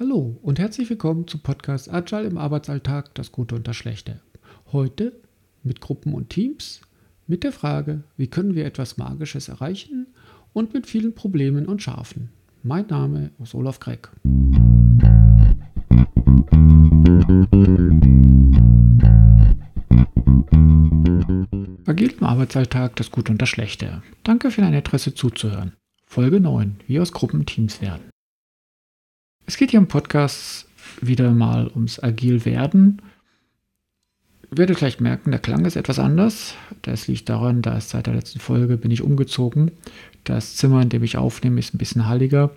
Hallo und herzlich willkommen zum Podcast Agile im Arbeitsalltag, das Gute und das Schlechte. Heute mit Gruppen und Teams, mit der Frage, wie können wir etwas Magisches erreichen und mit vielen Problemen und Schafen. Mein Name ist Olaf Gregg. Agil im Arbeitsalltag, das Gute und das Schlechte. Danke für dein Interesse zuzuhören. Folge 9, wie aus Gruppen Teams werden. Es geht hier im Podcast wieder mal ums Agil werden. Ihr werdet gleich merken, der Klang ist etwas anders. Das liegt daran, dass seit der letzten Folge bin ich umgezogen. Das Zimmer, in dem ich aufnehme, ist ein bisschen halliger.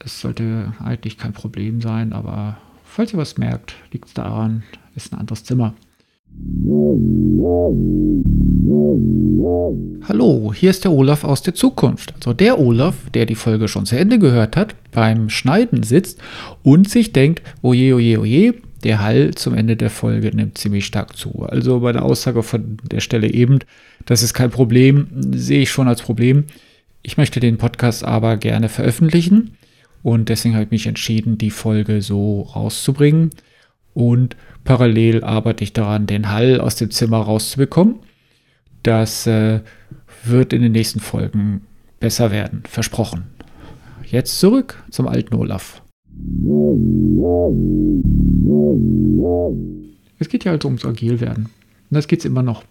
Es sollte eigentlich kein Problem sein, aber falls ihr was merkt, liegt es daran, ist ein anderes Zimmer. Hallo, hier ist der Olaf aus der Zukunft. Also der Olaf, der die Folge schon zu Ende gehört hat, beim Schneiden sitzt und sich denkt, oje, oje, oje, der Hall zum Ende der Folge nimmt ziemlich stark zu. Also bei der Aussage von der Stelle eben, das ist kein Problem, sehe ich schon als Problem. Ich möchte den Podcast aber gerne veröffentlichen und deswegen habe ich mich entschieden, die Folge so rauszubringen und parallel arbeite ich daran, den Hall aus dem Zimmer rauszubekommen. Das äh, wird in den nächsten Folgen besser werden, versprochen. Jetzt zurück zum alten Olaf. Es geht ja also ums Agilwerden. Und das geht es immer noch.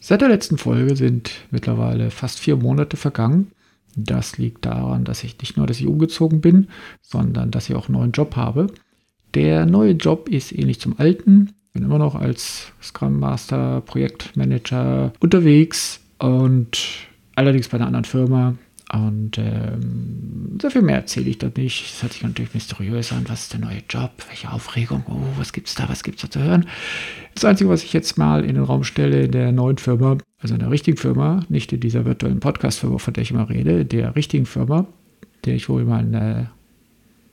Seit der letzten Folge sind mittlerweile fast vier Monate vergangen. Das liegt daran, dass ich nicht nur, dass ich umgezogen bin, sondern dass ich auch einen neuen Job habe. Der neue Job ist ähnlich zum alten. Bin immer noch als Scrum Master, Projektmanager unterwegs und allerdings bei einer anderen Firma. Und ähm, sehr viel mehr erzähle ich da nicht. Es hört sich natürlich mysteriös an. Was ist der neue Job? Welche Aufregung? Oh, was gibt's da? Was gibt's da zu hören? Das Einzige, was ich jetzt mal in den Raum stelle, in der neuen Firma, also in der richtigen Firma, nicht in dieser virtuellen Podcast-Firma, von der ich immer rede, der richtigen Firma, der ich wohl meine,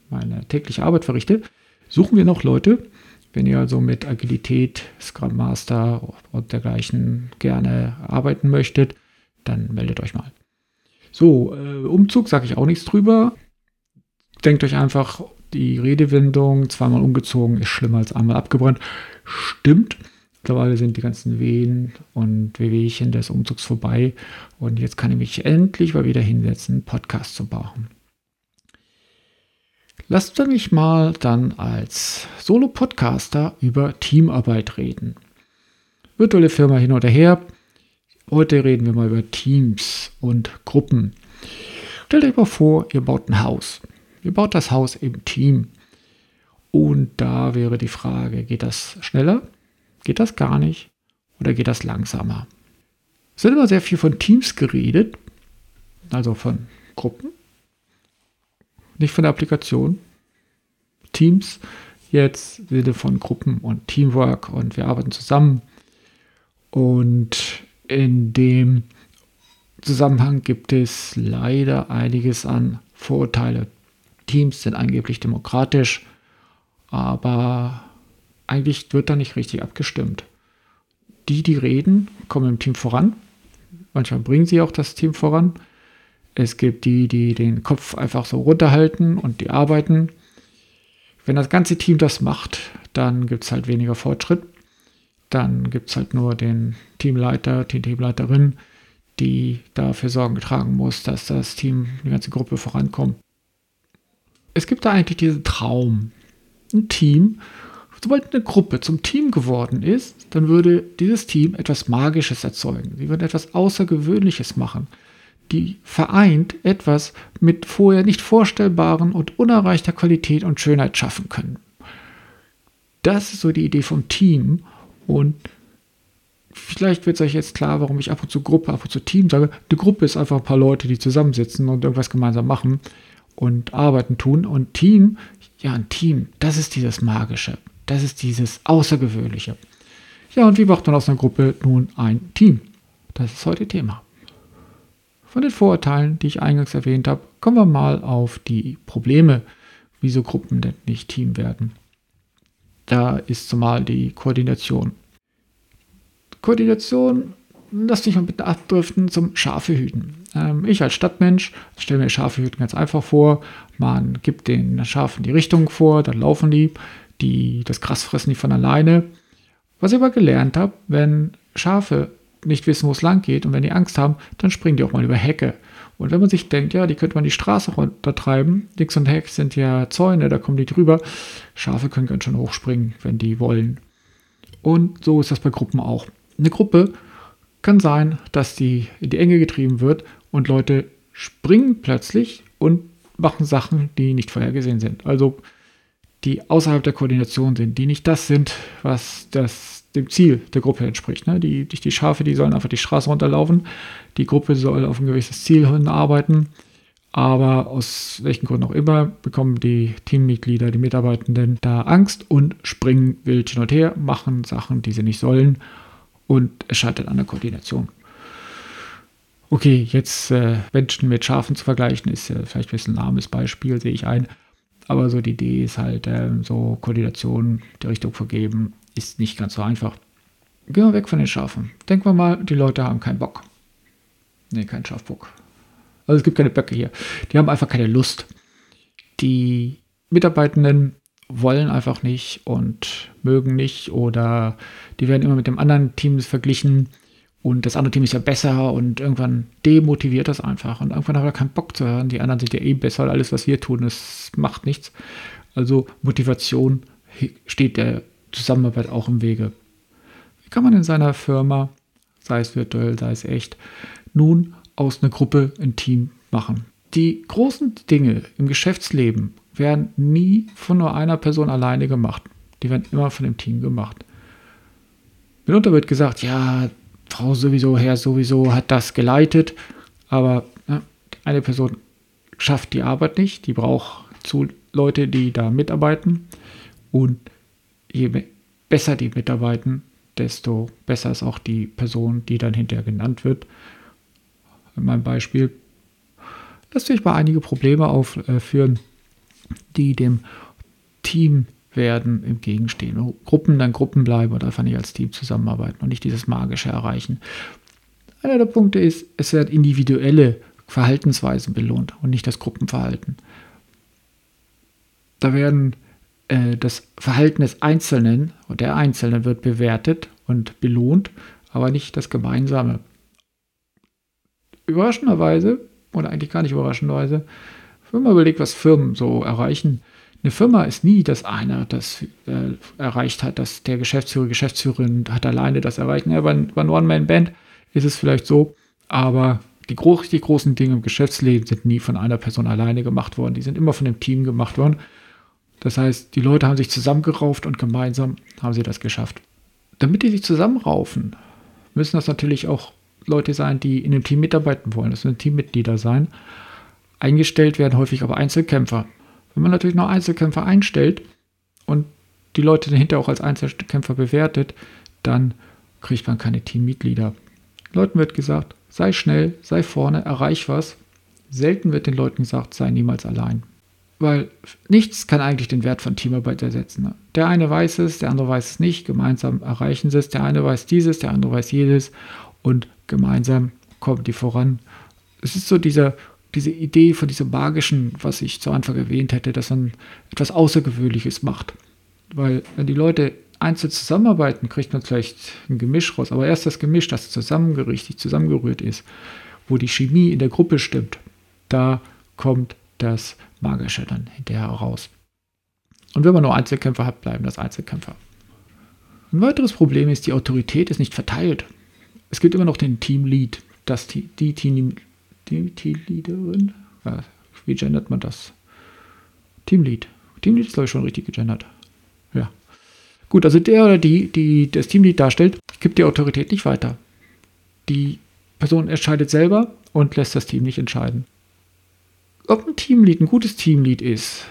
meine tägliche Arbeit verrichte, suchen wir noch Leute. Wenn ihr also mit Agilität, Scrum Master und dergleichen gerne arbeiten möchtet, dann meldet euch mal. So, äh, Umzug sage ich auch nichts drüber. Denkt euch einfach, die Redewendung zweimal umgezogen ist schlimmer als einmal abgebrannt. Stimmt. Mittlerweile sind die ganzen Wehen und Wehwehchen des Umzugs vorbei und jetzt kann ich mich endlich mal wieder hinsetzen, Podcast zu machen. Lasst mich mal dann als Solo-Podcaster über Teamarbeit reden. Virtuelle Firma hin oder her. Heute reden wir mal über Teams und Gruppen. Stellt euch mal vor, ihr baut ein Haus. Ihr baut das Haus im Team. Und da wäre die Frage, geht das schneller? Geht das gar nicht? Oder geht das langsamer? Es wird immer sehr viel von Teams geredet, also von Gruppen nicht von der Applikation. Teams jetzt Sinne von Gruppen und Teamwork und wir arbeiten zusammen. Und in dem Zusammenhang gibt es leider einiges an Vorurteile. Teams sind angeblich demokratisch, aber eigentlich wird da nicht richtig abgestimmt. Die, die reden, kommen im Team voran. Manchmal bringen sie auch das Team voran. Es gibt die, die den Kopf einfach so runterhalten und die arbeiten. Wenn das ganze Team das macht, dann gibt es halt weniger Fortschritt. Dann gibt es halt nur den Teamleiter, die Teamleiterin, die dafür Sorgen tragen muss, dass das Team, die ganze Gruppe vorankommt. Es gibt da eigentlich diesen Traum. Ein Team, sobald eine Gruppe zum Team geworden ist, dann würde dieses Team etwas Magisches erzeugen. Sie würden etwas Außergewöhnliches machen die vereint etwas mit vorher nicht vorstellbaren und unerreichter Qualität und Schönheit schaffen können. Das ist so die Idee vom Team und vielleicht wird es euch jetzt klar, warum ich ab und zu Gruppe, ab und zu Team sage. Die Gruppe ist einfach ein paar Leute, die zusammensitzen und irgendwas gemeinsam machen und arbeiten tun und Team, ja, ein Team, das ist dieses Magische, das ist dieses Außergewöhnliche. Ja, und wie macht man aus einer Gruppe nun ein Team? Das ist heute Thema. Von den Vorurteilen, die ich eingangs erwähnt habe, kommen wir mal auf die Probleme, wieso Gruppen denn nicht Team werden. Da ist zumal die Koordination. Koordination lass dich mal bitte abdriften zum Schafehüten. Ähm, ich als Stadtmensch stelle mir Schafehüten ganz einfach vor. Man gibt den Schafen die Richtung vor, dann laufen die, die das Gras fressen die von alleine. Was ich aber gelernt habe, wenn Schafe nicht wissen, wo es lang geht und wenn die Angst haben, dann springen die auch mal über Hecke. Und wenn man sich denkt, ja, die könnte man die Straße runtertreiben, links und Heck sind ja Zäune, da kommen die drüber. Schafe können ganz schön hochspringen, wenn die wollen. Und so ist das bei Gruppen auch. Eine Gruppe kann sein, dass die in die Enge getrieben wird und Leute springen plötzlich und machen Sachen, die nicht vorhergesehen sind. Also die außerhalb der Koordination sind, die nicht das sind, was das dem Ziel der Gruppe entspricht. Ne? Die, die Schafe, die sollen einfach die Straße runterlaufen. Die Gruppe soll auf ein gewisses Ziel hinarbeiten. Aber aus welchen Gründen auch immer bekommen die Teammitglieder, die Mitarbeitenden da Angst und springen wild hin und her, machen Sachen, die sie nicht sollen und es scheitert an der Koordination. Okay, jetzt äh, Menschen mit Schafen zu vergleichen, ist ja vielleicht ein bisschen ein armes Beispiel, sehe ich ein. Aber so die Idee ist halt, äh, so Koordination, die Richtung vergeben, ist nicht ganz so einfach. Gehen wir weg von den Schafen. Denken wir mal, die Leute haben keinen Bock. Nee, keinen Schafbock. Also es gibt keine Böcke hier. Die haben einfach keine Lust. Die Mitarbeitenden wollen einfach nicht und mögen nicht oder die werden immer mit dem anderen Team verglichen und das andere Team ist ja besser und irgendwann demotiviert das einfach und irgendwann hat er keinen Bock zu hören. Die anderen sind ja eh besser und alles, was wir tun, das macht nichts. Also Motivation steht der Zusammenarbeit auch im Wege. Wie kann man in seiner Firma, sei es virtuell, sei es echt, nun aus einer Gruppe ein Team machen? Die großen Dinge im Geschäftsleben werden nie von nur einer Person alleine gemacht. Die werden immer von dem Team gemacht. Mitunter wird gesagt, ja, Frau sowieso, Herr sowieso hat das geleitet, aber ne, eine Person schafft die Arbeit nicht, die braucht zu Leute, die da mitarbeiten und je besser die mitarbeiten, desto besser ist auch die Person, die dann hinterher genannt wird. In meinem Beispiel lässt sich mal einige Probleme aufführen, die dem Team werden im Gegenstehen. Gruppen dann Gruppen bleiben und einfach nicht als Team zusammenarbeiten und nicht dieses Magische erreichen. Einer der Punkte ist, es werden individuelle Verhaltensweisen belohnt und nicht das Gruppenverhalten. Da werden äh, das Verhalten des Einzelnen und der Einzelnen wird bewertet und belohnt, aber nicht das Gemeinsame. Überraschenderweise, oder eigentlich gar nicht überraschenderweise, wenn man überlegt, was Firmen so erreichen, eine Firma ist nie, dass einer das äh, erreicht hat, dass der Geschäftsführer, Geschäftsführerin hat alleine das erreicht. Ja, bei, bei One-Man-Band ist es vielleicht so, aber die, gro die großen Dinge im Geschäftsleben sind nie von einer Person alleine gemacht worden. Die sind immer von dem Team gemacht worden. Das heißt, die Leute haben sich zusammengerauft und gemeinsam haben sie das geschafft. Damit die sich zusammenraufen, müssen das natürlich auch Leute sein, die in dem Team mitarbeiten wollen. Das müssen Teammitglieder sein. Eingestellt werden häufig aber Einzelkämpfer. Wenn man natürlich noch Einzelkämpfer einstellt und die Leute dahinter auch als Einzelkämpfer bewertet, dann kriegt man keine Teammitglieder. Leuten wird gesagt, sei schnell, sei vorne, erreich was. Selten wird den Leuten gesagt, sei niemals allein. Weil nichts kann eigentlich den Wert von Teamarbeit ersetzen. Ne? Der eine weiß es, der andere weiß es nicht. Gemeinsam erreichen sie es. Der eine weiß dieses, der andere weiß jedes. Und gemeinsam kommen die voran. Es ist so dieser, diese Idee von diesem magischen, was ich zu Anfang erwähnt hätte, dass man etwas Außergewöhnliches macht. Weil wenn die Leute einzeln zusammenarbeiten, kriegt man vielleicht ein Gemisch raus. Aber erst das Gemisch, das zusammengerichtet, zusammengerührt ist, wo die Chemie in der Gruppe stimmt, da kommt das Magische dann hinterher raus. Und wenn man nur Einzelkämpfer hat, bleiben das Einzelkämpfer. Ein weiteres Problem ist, die Autorität ist nicht verteilt. Es gibt immer noch den Teamlead, das, die, die, Team, die Teamleaderin. Wie gendert man das? Teamlead. Teamlead ist, glaube ich, schon richtig gegendert. Ja. Gut, also der oder die, die das Teamlead darstellt, gibt die Autorität nicht weiter. Die Person entscheidet selber und lässt das Team nicht entscheiden ob ein Teamlead ein gutes Teamlead ist,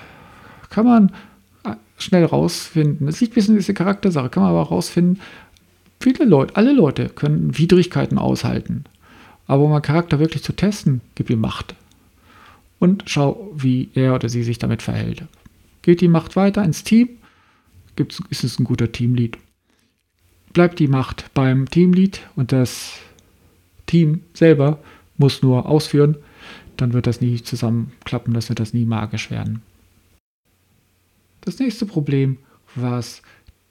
kann man äh, schnell rausfinden. Das liegt ein bisschen in dieser Charaktersache, kann man aber rausfinden. Viele Leute, alle Leute können Widrigkeiten aushalten. Aber um einen Charakter wirklich zu testen, gib ihm Macht. Und schau, wie er oder sie sich damit verhält. Geht die Macht weiter ins Team, gibt's, ist es ein guter Teamlead. Bleibt die Macht beim Teamlead und das Team selber muss nur ausführen, dann wird das nie zusammenklappen, das wird das nie magisch werden. Das nächste Problem, was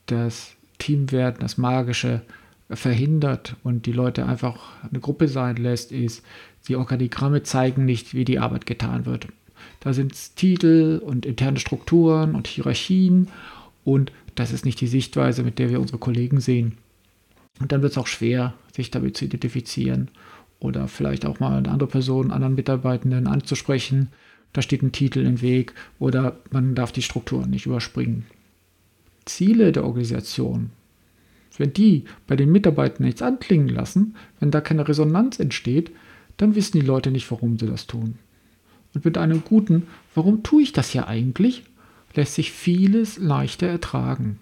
das Teamwerden, das Magische verhindert und die Leute einfach eine Gruppe sein lässt, ist, die Organigramme zeigen nicht, wie die Arbeit getan wird. Da sind Titel und interne Strukturen und Hierarchien und das ist nicht die Sichtweise, mit der wir unsere Kollegen sehen. Und dann wird es auch schwer, sich damit zu identifizieren oder vielleicht auch mal eine andere Person, einen anderen Mitarbeitenden anzusprechen. Da steht ein Titel im Weg oder man darf die Strukturen nicht überspringen. Ziele der Organisation, wenn die bei den Mitarbeitern nichts anklingen lassen, wenn da keine Resonanz entsteht, dann wissen die Leute nicht, warum sie das tun. Und mit einem guten, warum tue ich das ja eigentlich, lässt sich vieles leichter ertragen.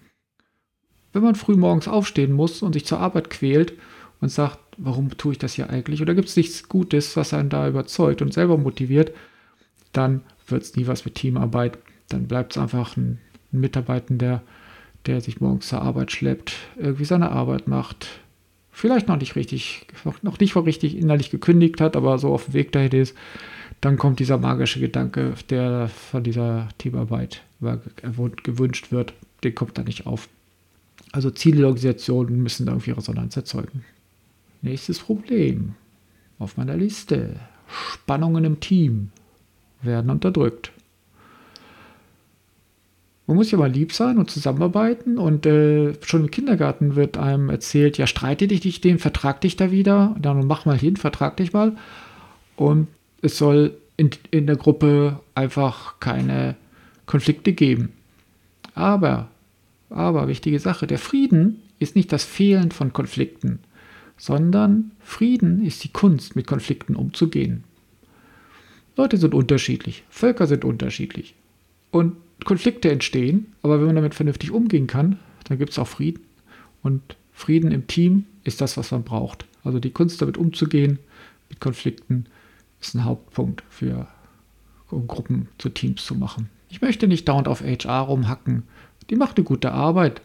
Wenn man früh morgens aufstehen muss und sich zur Arbeit quält und sagt, warum tue ich das ja eigentlich, oder gibt es nichts Gutes, was einen da überzeugt und selber motiviert, dann wird es nie was mit Teamarbeit. Dann bleibt es einfach ein, ein Mitarbeitender, der sich morgens zur Arbeit schleppt, irgendwie seine Arbeit macht, vielleicht noch nicht richtig, noch nicht richtig innerlich gekündigt hat, aber so auf dem Weg dahin ist, dann kommt dieser magische Gedanke, der von dieser Teamarbeit gewünscht wird, den kommt da nicht auf. Also Organisation müssen da irgendwie Resonanz erzeugen. Nächstes Problem auf meiner Liste. Spannungen im Team werden unterdrückt. Man muss ja mal lieb sein und zusammenarbeiten und äh, schon im Kindergarten wird einem erzählt, ja, streite dich nicht dem, vertrag dich da wieder, dann mach mal hin, vertrag dich mal. Und es soll in, in der Gruppe einfach keine Konflikte geben. Aber, aber, wichtige Sache, der Frieden ist nicht das Fehlen von Konflikten, sondern Frieden ist die Kunst, mit Konflikten umzugehen. Leute sind unterschiedlich, Völker sind unterschiedlich. Und Konflikte entstehen, aber wenn man damit vernünftig umgehen kann, dann gibt es auch Frieden. Und Frieden im Team ist das, was man braucht. Also die Kunst damit umzugehen, mit Konflikten, ist ein Hauptpunkt für um Gruppen zu Teams zu machen. Ich möchte nicht dauernd auf HR rumhacken. Die macht eine gute Arbeit.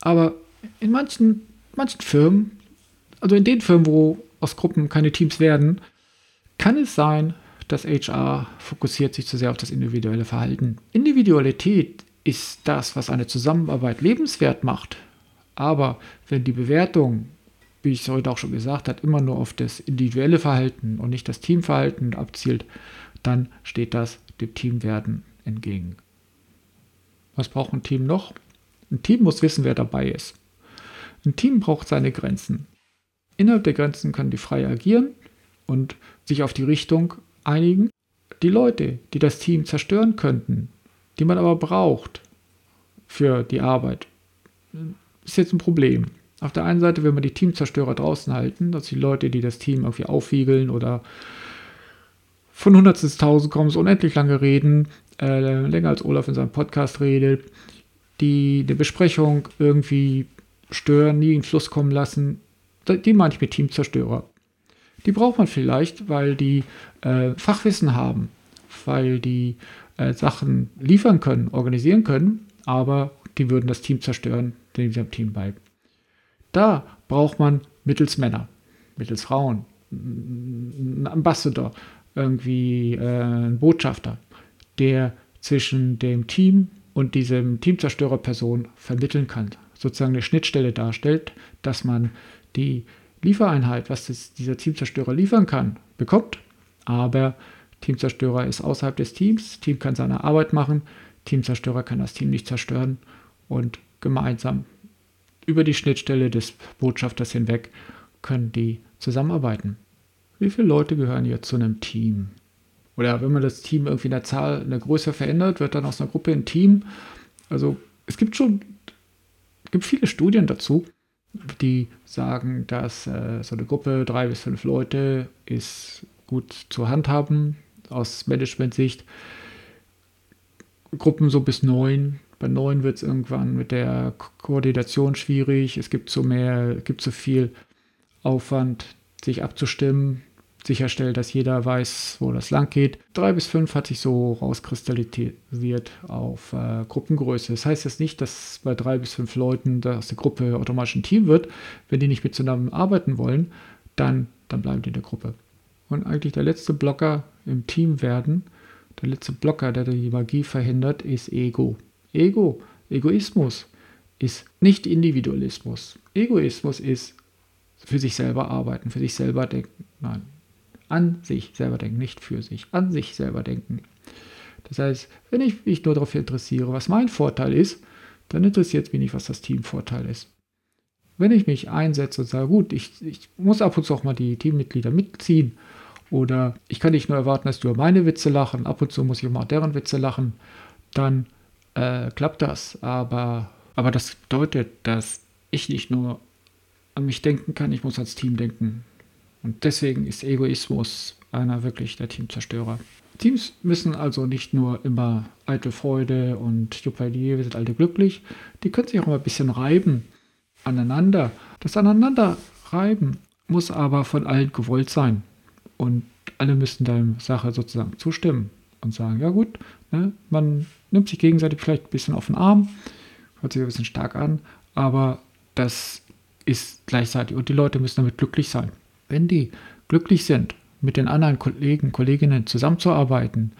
Aber in manchen, manchen Firmen, also in den Firmen, wo aus Gruppen keine Teams werden, kann es sein, das HR fokussiert sich zu sehr auf das individuelle Verhalten. Individualität ist das, was eine Zusammenarbeit lebenswert macht. Aber wenn die Bewertung, wie ich es heute auch schon gesagt habe, immer nur auf das individuelle Verhalten und nicht das Teamverhalten abzielt, dann steht das dem Teamwerden entgegen. Was braucht ein Team noch? Ein Team muss wissen, wer dabei ist. Ein Team braucht seine Grenzen. Innerhalb der Grenzen können die frei agieren und sich auf die Richtung einigen. Die Leute, die das Team zerstören könnten, die man aber braucht für die Arbeit, ist jetzt ein Problem. Auf der einen Seite will man die Teamzerstörer draußen halten, dass die Leute, die das Team irgendwie aufwiegeln oder von Hundertstel bis Tausend kommen, so unendlich lange reden, äh, länger als Olaf in seinem Podcast redet, die eine Besprechung irgendwie stören, nie in Fluss kommen lassen, die meine ich mit Teamzerstörer. Die braucht man vielleicht, weil die äh, Fachwissen haben, weil die äh, Sachen liefern können, organisieren können, aber die würden das Team zerstören, dem sie am Team bleiben. Da braucht man mittels Männer, mittels Frauen, einen Ambassador, irgendwie äh, einen Botschafter, der zwischen dem Team und diesem Teamzerstörerperson vermitteln kann, sozusagen eine Schnittstelle darstellt, dass man die Liefereinheit, was das, dieser Teamzerstörer liefern kann, bekommt. Aber Teamzerstörer ist außerhalb des Teams. Team kann seine Arbeit machen. Teamzerstörer kann das Team nicht zerstören. Und gemeinsam über die Schnittstelle des Botschafters hinweg können die zusammenarbeiten. Wie viele Leute gehören hier zu einem Team? Oder wenn man das Team irgendwie in der Zahl, in der Größe verändert, wird dann aus einer Gruppe ein Team. Also es gibt schon, es gibt viele Studien dazu die sagen, dass äh, so eine Gruppe, drei bis fünf Leute, ist gut zu handhaben aus Management-Sicht. Gruppen so bis neun. Bei neun wird es irgendwann mit der Ko Koordination schwierig. Es gibt so mehr, gibt so viel Aufwand, sich abzustimmen sicherstellt, dass jeder weiß, wo das lang geht. Drei bis fünf hat sich so rauskristallisiert auf äh, Gruppengröße. Das heißt jetzt nicht, dass bei drei bis fünf Leuten aus der Gruppe automatisch ein Team wird. Wenn die nicht miteinander arbeiten wollen, dann dann bleiben die in der Gruppe. Und eigentlich der letzte Blocker im Team werden, der letzte Blocker, der die Magie verhindert, ist Ego. Ego, Egoismus ist nicht Individualismus. Egoismus ist für sich selber arbeiten, für sich selber denken. Nein, an sich selber denken, nicht für sich, an sich selber denken. Das heißt, wenn ich mich nur dafür interessiere, was mein Vorteil ist, dann interessiert es mich nicht, was das Teamvorteil ist. Wenn ich mich einsetze und sage, gut, ich, ich muss ab und zu auch mal die Teammitglieder mitziehen oder ich kann nicht nur erwarten, dass du meine Witze lachen, ab und zu muss ich auch mal deren Witze lachen, dann äh, klappt das. Aber, aber das bedeutet, dass ich nicht nur an mich denken kann, ich muss ans Team denken. Und deswegen ist Egoismus einer wirklich der Teamzerstörer. Teams müssen also nicht nur immer eitel Freude und Juppalier, wir sind alle glücklich, die können sich auch mal ein bisschen reiben aneinander. Das Aneinanderreiben muss aber von allen gewollt sein. Und alle müssen der Sache sozusagen zustimmen und sagen, ja gut, ne, man nimmt sich gegenseitig vielleicht ein bisschen auf den Arm, hört sich ein bisschen stark an, aber das ist gleichzeitig und die Leute müssen damit glücklich sein. Wenn die glücklich sind, mit den anderen Kollegen, Kolleginnen zusammenzuarbeiten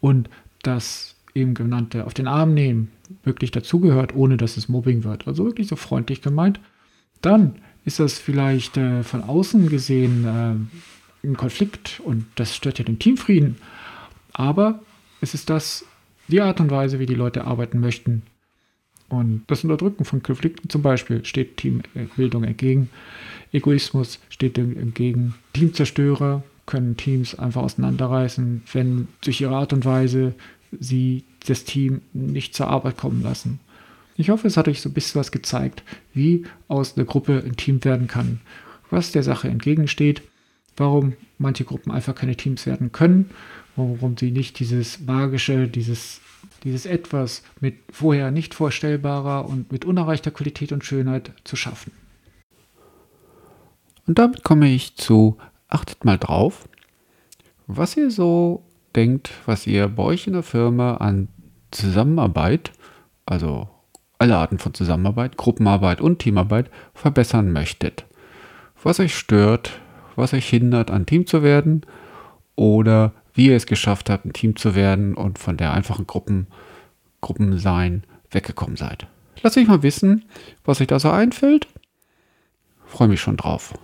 und das eben genannte auf den Arm nehmen wirklich dazugehört, ohne dass es Mobbing wird, also wirklich so freundlich gemeint, dann ist das vielleicht äh, von außen gesehen äh, ein Konflikt und das stört ja den Teamfrieden. Aber es ist das, die Art und Weise, wie die Leute arbeiten möchten. Und das Unterdrücken von Konflikten zum Beispiel steht Teambildung entgegen. Egoismus steht dem entgegen. Teamzerstörer können Teams einfach auseinanderreißen, wenn durch ihre Art und Weise sie das Team nicht zur Arbeit kommen lassen. Ich hoffe, es hat euch so ein bisschen was gezeigt, wie aus einer Gruppe ein Team werden kann, was der Sache entgegensteht, warum manche Gruppen einfach keine Teams werden können, warum sie nicht dieses magische, dieses, dieses etwas mit vorher nicht vorstellbarer und mit unerreichter Qualität und Schönheit zu schaffen. Und damit komme ich zu, achtet mal drauf, was ihr so denkt, was ihr bei euch in der Firma an Zusammenarbeit, also alle Arten von Zusammenarbeit, Gruppenarbeit und Teamarbeit verbessern möchtet. Was euch stört, was euch hindert, ein Team zu werden oder wie ihr es geschafft habt, ein Team zu werden und von der einfachen Gruppen, Gruppensein weggekommen seid. Lasst mich mal wissen, was euch da so einfällt. Freue mich schon drauf.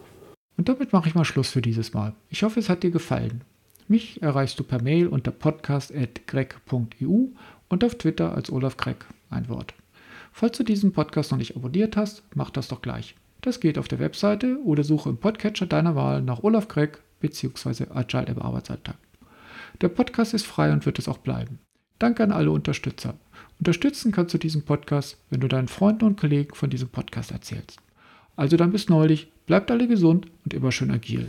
Und damit mache ich mal Schluss für dieses Mal. Ich hoffe, es hat dir gefallen. Mich erreichst du per Mail unter podcast.greg.eu und auf Twitter als Olaf Greg, ein Wort. Falls du diesen Podcast noch nicht abonniert hast, mach das doch gleich. Das geht auf der Webseite oder suche im Podcatcher deiner Wahl nach Olaf Greg bzw. Agile im Arbeitsalltag. Der Podcast ist frei und wird es auch bleiben. Danke an alle Unterstützer. Unterstützen kannst du diesen Podcast, wenn du deinen Freunden und Kollegen von diesem Podcast erzählst. Also dann bis neulich, bleibt alle gesund und immer schön agil.